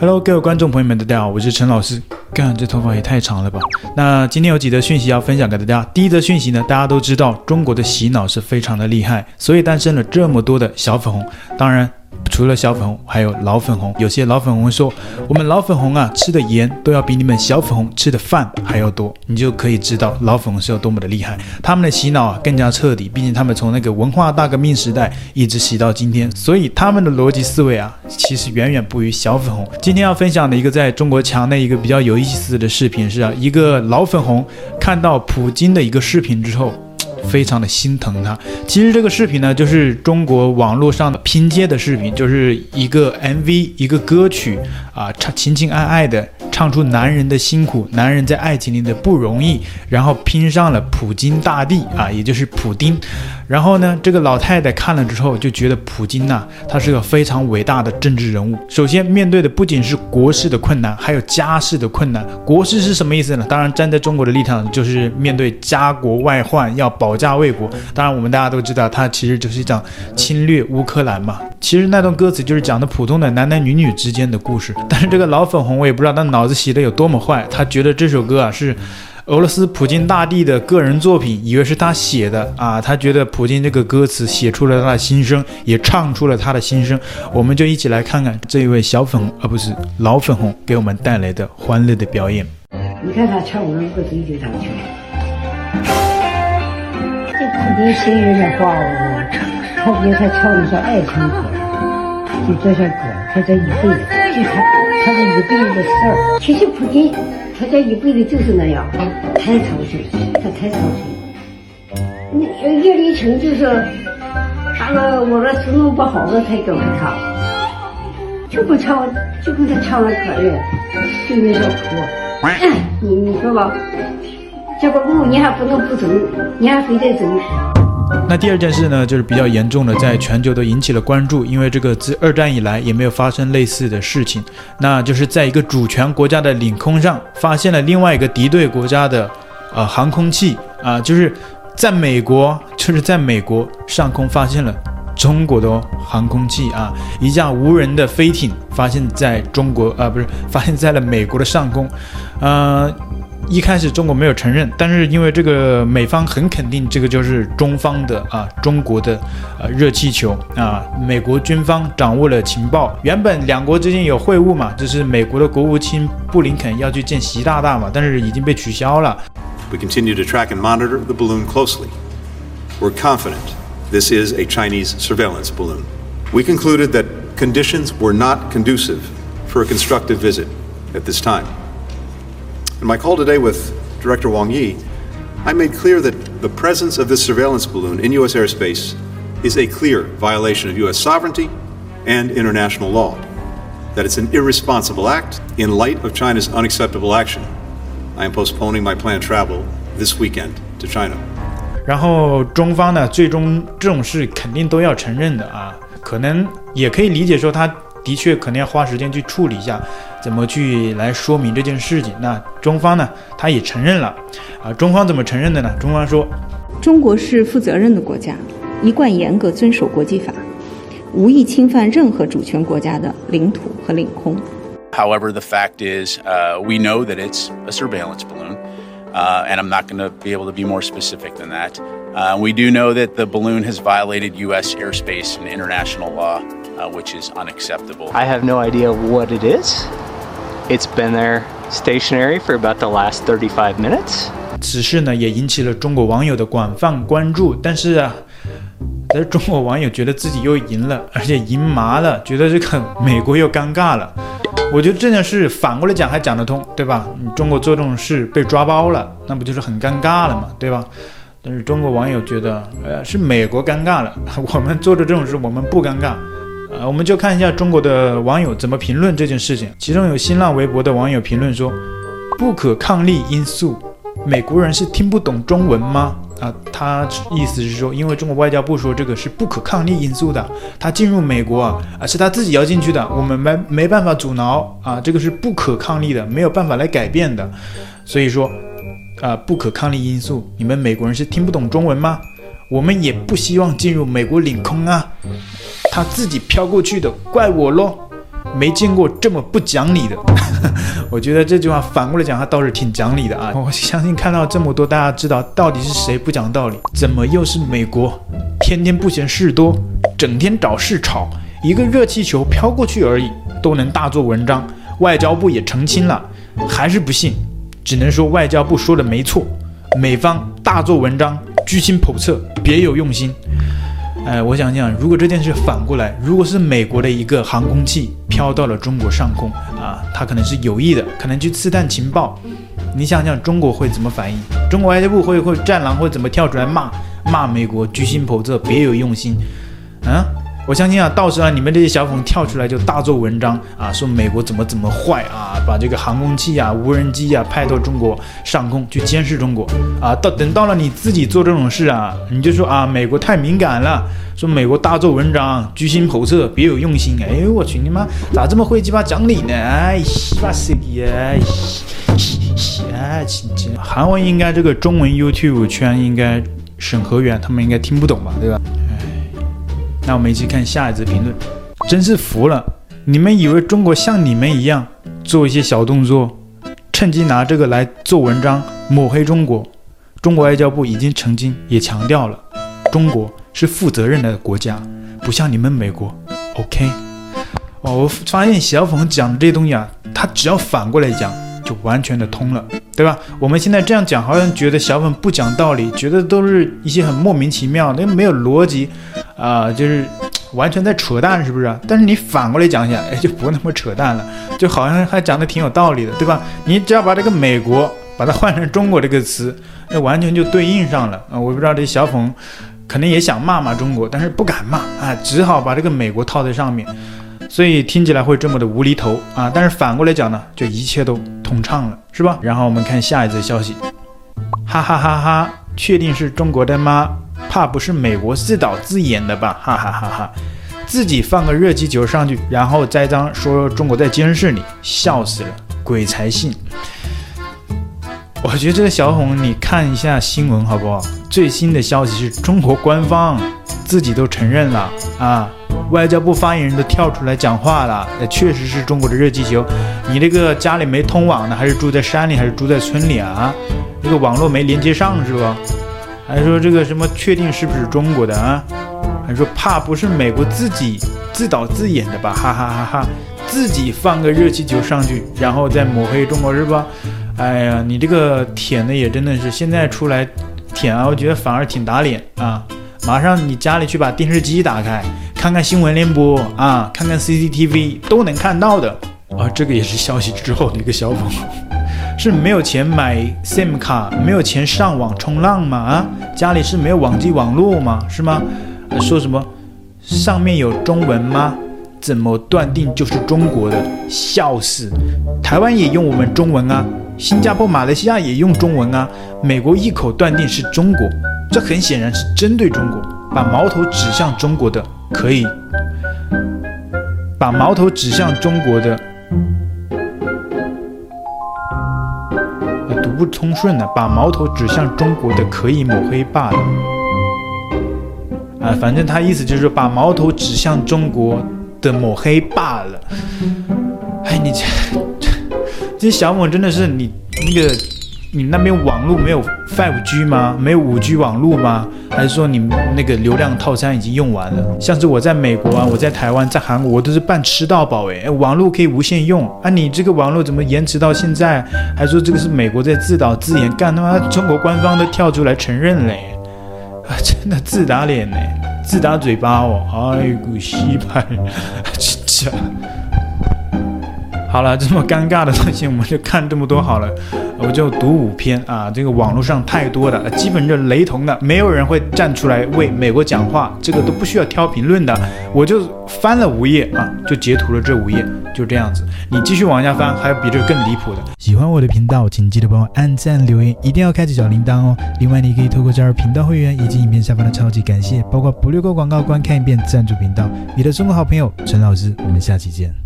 Hello，各位观众朋友们，大家好，我是陈老师。干，这头发也太长了吧？那今天有几则讯息要分享给大家。第一则讯息呢，大家都知道，中国的洗脑是非常的厉害，所以诞生了这么多的小粉红。当然。除了小粉红，还有老粉红。有些老粉红说：“我们老粉红啊，吃的盐都要比你们小粉红吃的饭还要多。”你就可以知道老粉红是有多么的厉害。他们的洗脑啊更加彻底，毕竟他们从那个文化大革命时代一直洗到今天，所以他们的逻辑思维啊，其实远远不于小粉红。今天要分享的一个在中国墙内一个比较有意思的视频是啊，一个老粉红看到普京的一个视频之后。非常的心疼他。其实这个视频呢，就是中国网络上的拼接的视频，就是一个 MV，一个歌曲啊，唱情情爱爱的唱出男人的辛苦，男人在爱情里的不容易，然后拼上了普京大帝啊，也就是普丁。然后呢，这个老太太看了之后就觉得普京呐、他是个非常伟大的政治人物。首先面对的不仅是国事的困难，还有家事的困难。国事是什么意思呢？当然站在中国的立场，就是面对家国外患要保家卫国。当然我们大家都知道，他其实就是讲侵略乌克兰嘛。其实那段歌词就是讲的普通的男男女女之间的故事。但是这个老粉红，我也不知道他脑子洗得有多么坏，他觉得这首歌啊是。俄罗斯普京大帝的个人作品，以为是他写的啊，他觉得普京这个歌词写出了他的心声，也唱出了他的心声。我们就一起来看看这一位小粉红，而不是老粉红，给我们带来的欢乐的表演。你看他唱我的歌词就上去。这普京心有点话哦，他觉得他唱的是爱情歌，就这些歌，他这一辈子，就他他这一辈子的事儿。其实普京。他这一辈子就是那样，太操心，他太操心。你叶利钦就是，他说我的词弄不好了才找他，就不唱，就跟他唱了可乐，就那个哭。你你说吧，这个路你还不能不走，你还非得走。那第二件事呢，就是比较严重的，在全球都引起了关注，因为这个自二战以来也没有发生类似的事情，那就是在一个主权国家的领空上发现了另外一个敌对国家的呃航空器啊、就是在美国，就是在美国上空发现了中国的航空器啊，一架无人的飞艇发现在中国啊、不是发现在了美国的上空，呃。一开始中国没有承认，但是因为这个美方很肯定，这个就是中方的啊，中国的呃热气球啊，美国军方掌握了情报。原本两国之间有会晤嘛，就是美国的国务卿布林肯要去见习大大嘛，但是已经被取消了。We continue to track and monitor the balloon closely. We're confident this is a Chinese surveillance balloon. We concluded that conditions were not conducive for a constructive visit at this time. In my call today with Director Wang Yi, I made clear that the presence of this surveillance balloon in U.S. airspace is a clear violation of U.S. sovereignty and international law, that it's an irresponsible act. In light of China's unacceptable action, I am postponing my planned travel this weekend to China. 然后中方呢，最终这种事肯定都要承认的啊，可能也可以理解说他 的确可能要花时间去处理一下。怎么去来说明这件事情？那中方呢？他也承认了，啊，中方怎么承认的呢？中方说，中国是负责任的国家，一贯严格遵守国际法，无意侵犯任何主权国家的领土和领空。However, the fact is, uh, we know that it's a surveillance balloon, uh, and I'm not going to be able to be more specific than that. Uh, we do know that the balloon has violated U.S. airspace and international law, uh, which is unacceptable. I have no idea what it is. It's been there stationary for about the last 35 minutes. 此事呢也引起了中国网友的广泛关注，但是啊，但是中国网友觉得自己又赢了，而且赢麻了，觉得这个美国又尴尬了。我觉得这件事反过来讲还讲得通，对吧？你中国做这种事被抓包了，那不就是很尴尬了嘛，对吧？但是中国网友觉得，呃，是美国尴尬了，我们做的这种事我们不尴尬。呃，我们就看一下中国的网友怎么评论这件事情。其中有新浪微博的网友评论说：“不可抗力因素，美国人是听不懂中文吗？”啊，他意思是说，因为中国外交部说这个是不可抗力因素的，他进入美国啊，啊是他自己要进去的，我们没没办法阻挠啊，这个是不可抗力的，没有办法来改变的。所以说，啊，不可抗力因素，你们美国人是听不懂中文吗？我们也不希望进入美国领空啊。他自己飘过去的，怪我喽。没见过这么不讲理的。我觉得这句话反过来讲，他倒是挺讲理的啊。我相信看到这么多，大家知道到底是谁不讲道理？怎么又是美国？天天不嫌事多，整天找事吵，一个热气球飘过去而已，都能大做文章。外交部也澄清了，还是不信，只能说外交部说的没错。美方大做文章，居心叵测，别有用心。哎，我想想，如果这件事反过来，如果是美国的一个航空器飘到了中国上空啊，他可能是有意的，可能去刺探情报。你想想，中国会怎么反应？中国外交部会会战狼会怎么跳出来骂骂美国居心叵测，别有用心？啊？我相信啊，到时候，你们这些小粉跳出来就大做文章啊，说美国怎么怎么坏啊，把这个航空器啊、无人机啊派到中国上空去监视中国啊。到等到了你自己做这种事啊，你就说啊，美国太敏感了，说美国大做文章，居心叵测，别有用心。哎呦我去你妈，咋这么会鸡巴讲理呢？哎，西巴塞耶，哎，韩文应该这个中文 YouTube 圈应该审核员他们应该听不懂吧，对吧？那我们一起看下一则评论，真是服了！你们以为中国像你们一样做一些小动作，趁机拿这个来做文章抹黑中国？中国外交部已经曾经也强调了，中国是负责任的国家，不像你们美国。OK？哦，我发现小粉讲的这些东西啊，他只要反过来讲，就完全的通了，对吧？我们现在这样讲，好像觉得小粉不讲道理，觉得都是一些很莫名其妙，那没有逻辑。啊、就是完全在扯淡，是不是？但是你反过来讲一下，哎，就不那么扯淡了，就好像还讲的挺有道理的，对吧？你只要把这个美国把它换成中国这个词，那完全就对应上了啊！我不知道这小粉可能也想骂骂中国，但是不敢骂啊，只好把这个美国套在上面，所以听起来会这么的无厘头啊！但是反过来讲呢，就一切都通畅了，是吧？然后我们看下一则消息，哈哈哈哈，确定是中国的吗？怕不是美国自导自演的吧？哈哈哈哈！自己放个热气球上去，然后栽赃说中国在监视你，笑死了，鬼才信！我觉得这个小红，你看一下新闻好不好？最新的消息是中国官方自己都承认了啊，外交部发言人都跳出来讲话了，也确实是中国的热气球。你这个家里没通网呢，还是住在山里，还是住在村里啊？这个网络没连接上是吧？还说这个什么确定是不是中国的啊？还说怕不是美国自己自导自演的吧？哈哈哈哈！自己放个热气球上去，然后再抹黑中国是吧？哎呀，你这个舔的也真的是现在出来舔啊，我觉得反而挺打脸啊！马上你家里去把电视机打开，看看新闻联播啊，看看 CCTV 都能看到的啊！这个也是消息之后的一个小粉红。是没有钱买 SIM 卡，没有钱上网冲浪吗？啊，家里是没有网际网络吗？是吗？说什么上面有中文吗？怎么断定就是中国的？笑死！台湾也用我们中文啊，新加坡、马来西亚也用中文啊，美国一口断定是中国，这很显然是针对中国，把矛头指向中国的，可以把矛头指向中国的。读不通顺的，把矛头指向中国的可以抹黑罢了。啊，反正他意思就是把矛头指向中国的抹黑罢了。哎，你这这 这小猛真的是你那个。你那边网络没有 5G 吗？没有 5G 网络吗？还是说你们那个流量套餐已经用完了？像是我在美国啊，我在台湾，在韩国，我都是办吃到饱诶，网络可以无限用啊！你这个网络怎么延迟到现在？还说这个是美国在自导自演，干他妈中国官方都跳出来承认嘞！啊，真的自打脸呢，自打嘴巴哦！哎，股西派，真好了，这么尴尬的东西我们就看这么多好了。我就读五篇啊，这个网络上太多的，基本就雷同的，没有人会站出来为美国讲话，这个都不需要挑评论的。我就翻了五页啊，就截图了这五页，就这样子。你继续往下翻，还有比这更离谱的。喜欢我的频道，请记得帮我按赞、留言，一定要开启小铃铛哦。另外，你可以透过加入频道会员以及影片下方的超级感谢，包括不略过广告、观看一遍赞助频道。你的中国好朋友陈老师，我们下期见。